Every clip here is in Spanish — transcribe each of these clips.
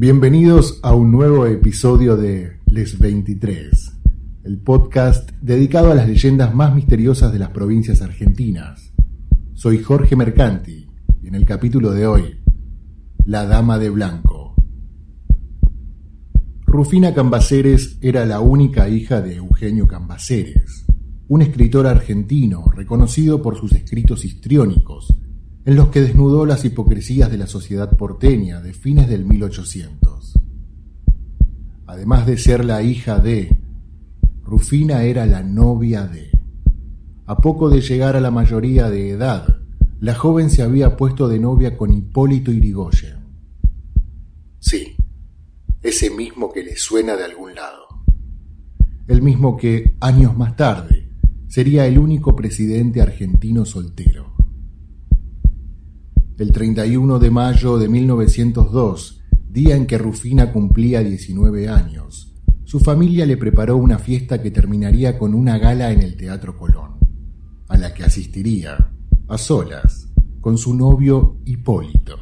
Bienvenidos a un nuevo episodio de Les 23, el podcast dedicado a las leyendas más misteriosas de las provincias argentinas. Soy Jorge Mercanti y en el capítulo de hoy, La Dama de Blanco. Rufina Cambaceres era la única hija de Eugenio Cambaceres, un escritor argentino reconocido por sus escritos histriónicos en los que desnudó las hipocresías de la sociedad porteña de fines del 1800. Además de ser la hija de, Rufina era la novia de. A poco de llegar a la mayoría de edad, la joven se había puesto de novia con Hipólito Irigoyen. Sí, ese mismo que le suena de algún lado. El mismo que, años más tarde, sería el único presidente argentino soltero el 31 de mayo de 1902, día en que Rufina cumplía 19 años, su familia le preparó una fiesta que terminaría con una gala en el Teatro Colón, a la que asistiría, a solas, con su novio Hipólito.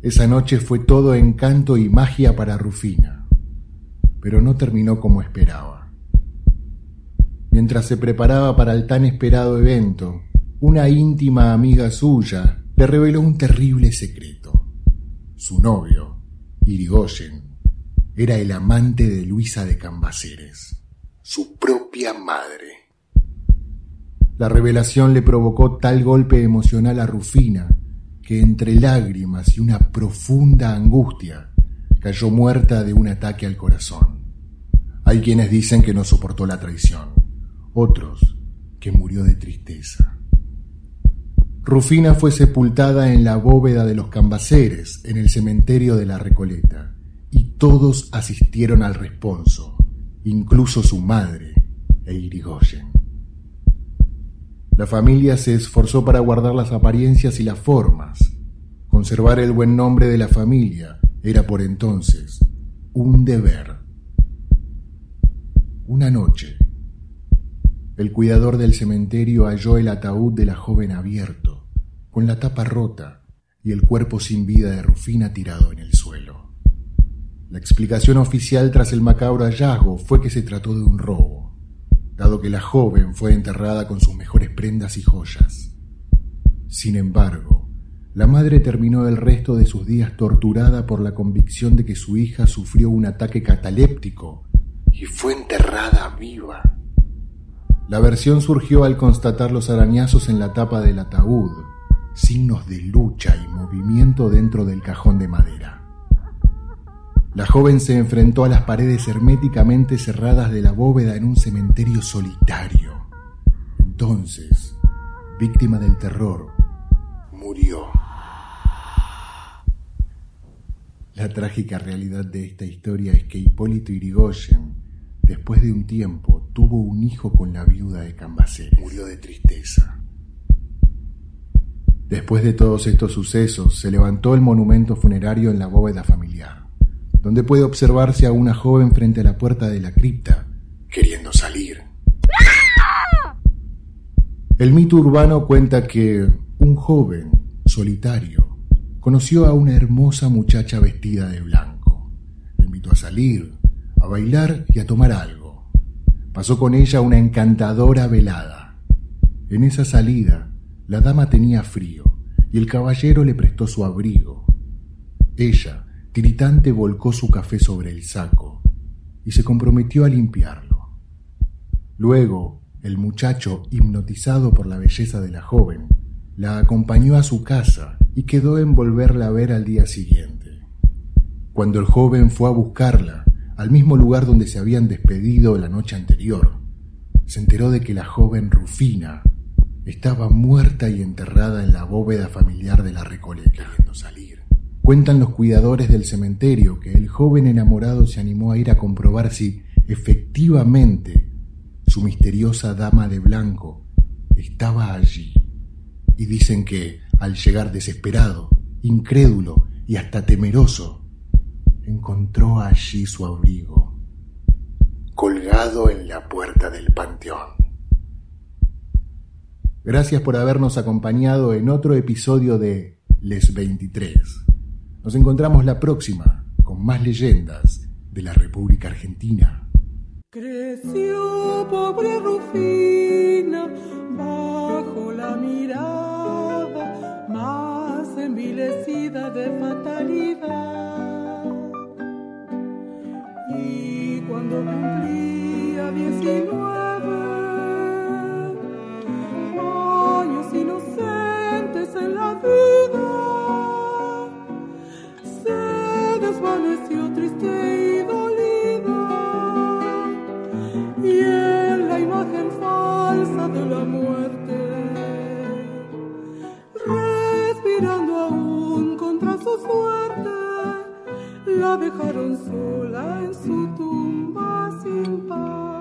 Esa noche fue todo encanto y magia para Rufina, pero no terminó como esperaba. Mientras se preparaba para el tan esperado evento, una íntima amiga suya le reveló un terrible secreto. Su novio, Irigoyen, era el amante de Luisa de Cambaceres, su propia madre. La revelación le provocó tal golpe emocional a Rufina que entre lágrimas y una profunda angustia cayó muerta de un ataque al corazón. Hay quienes dicen que no soportó la traición, otros que murió de tristeza. Rufina fue sepultada en la bóveda de los cambaceres, en el cementerio de la Recoleta, y todos asistieron al responso, incluso su madre e Irigoyen. La familia se esforzó para guardar las apariencias y las formas. Conservar el buen nombre de la familia era por entonces un deber. Una noche, el cuidador del cementerio halló el ataúd de la joven abierto con la tapa rota y el cuerpo sin vida de Rufina tirado en el suelo. La explicación oficial tras el macabro hallazgo fue que se trató de un robo, dado que la joven fue enterrada con sus mejores prendas y joyas. Sin embargo, la madre terminó el resto de sus días torturada por la convicción de que su hija sufrió un ataque cataléptico y fue enterrada viva. La versión surgió al constatar los arañazos en la tapa del ataúd signos de lucha y movimiento dentro del cajón de madera. La joven se enfrentó a las paredes herméticamente cerradas de la bóveda en un cementerio solitario. Entonces, víctima del terror, murió. La trágica realidad de esta historia es que Hipólito Irigoyen, después de un tiempo, tuvo un hijo con la viuda de Cambaceres. Murió de tristeza. Después de todos estos sucesos, se levantó el monumento funerario en la bóveda familiar, donde puede observarse a una joven frente a la puerta de la cripta, queriendo salir. El mito urbano cuenta que un joven, solitario, conoció a una hermosa muchacha vestida de blanco. La invitó a salir, a bailar y a tomar algo. Pasó con ella una encantadora velada. En esa salida, la dama tenía frío y el caballero le prestó su abrigo. Ella, tiritante, volcó su café sobre el saco y se comprometió a limpiarlo. Luego, el muchacho, hipnotizado por la belleza de la joven, la acompañó a su casa y quedó en volverla a ver al día siguiente. Cuando el joven fue a buscarla, al mismo lugar donde se habían despedido la noche anterior, se enteró de que la joven Rufina estaba muerta y enterrada en la bóveda familiar de la Recoleta, queriendo salir. Cuentan los cuidadores del cementerio que el joven enamorado se animó a ir a comprobar si efectivamente su misteriosa dama de blanco estaba allí. Y dicen que, al llegar desesperado, incrédulo y hasta temeroso, encontró allí su abrigo, colgado en la puerta del panteón. Gracias por habernos acompañado en otro episodio de Les 23. Nos encontramos la próxima con más leyendas de la República Argentina. Creció pobre Rufina bajo la mirada más envilecida de fatalidad. Y cuando cumplía 18 la dejaron sola en su tumba sin paz.